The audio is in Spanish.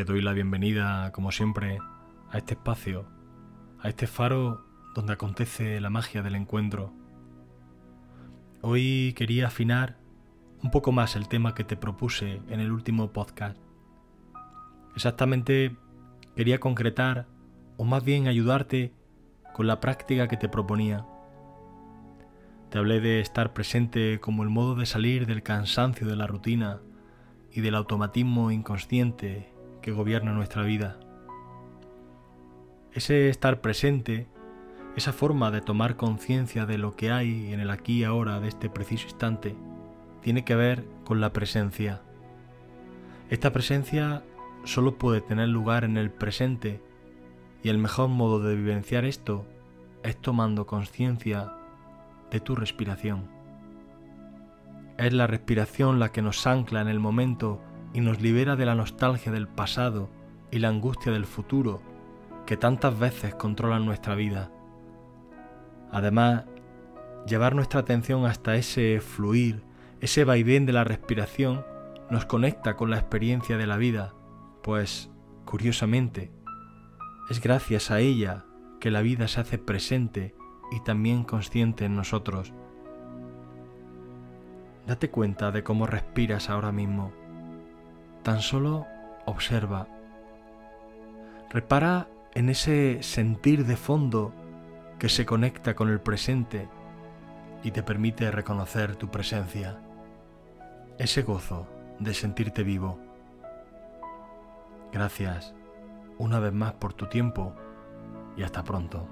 Te doy la bienvenida, como siempre, a este espacio, a este faro donde acontece la magia del encuentro. Hoy quería afinar un poco más el tema que te propuse en el último podcast. Exactamente quería concretar, o más bien ayudarte con la práctica que te proponía. Te hablé de estar presente como el modo de salir del cansancio de la rutina y del automatismo inconsciente que gobierna nuestra vida. Ese estar presente, esa forma de tomar conciencia de lo que hay en el aquí y ahora de este preciso instante, tiene que ver con la presencia. Esta presencia solo puede tener lugar en el presente y el mejor modo de vivenciar esto es tomando conciencia de tu respiración. Es la respiración la que nos ancla en el momento y nos libera de la nostalgia del pasado y la angustia del futuro que tantas veces controlan nuestra vida. Además, llevar nuestra atención hasta ese fluir, ese vaivén de la respiración, nos conecta con la experiencia de la vida, pues, curiosamente, es gracias a ella que la vida se hace presente y también consciente en nosotros. Date cuenta de cómo respiras ahora mismo. Tan solo observa. Repara en ese sentir de fondo que se conecta con el presente y te permite reconocer tu presencia. Ese gozo de sentirte vivo. Gracias una vez más por tu tiempo y hasta pronto.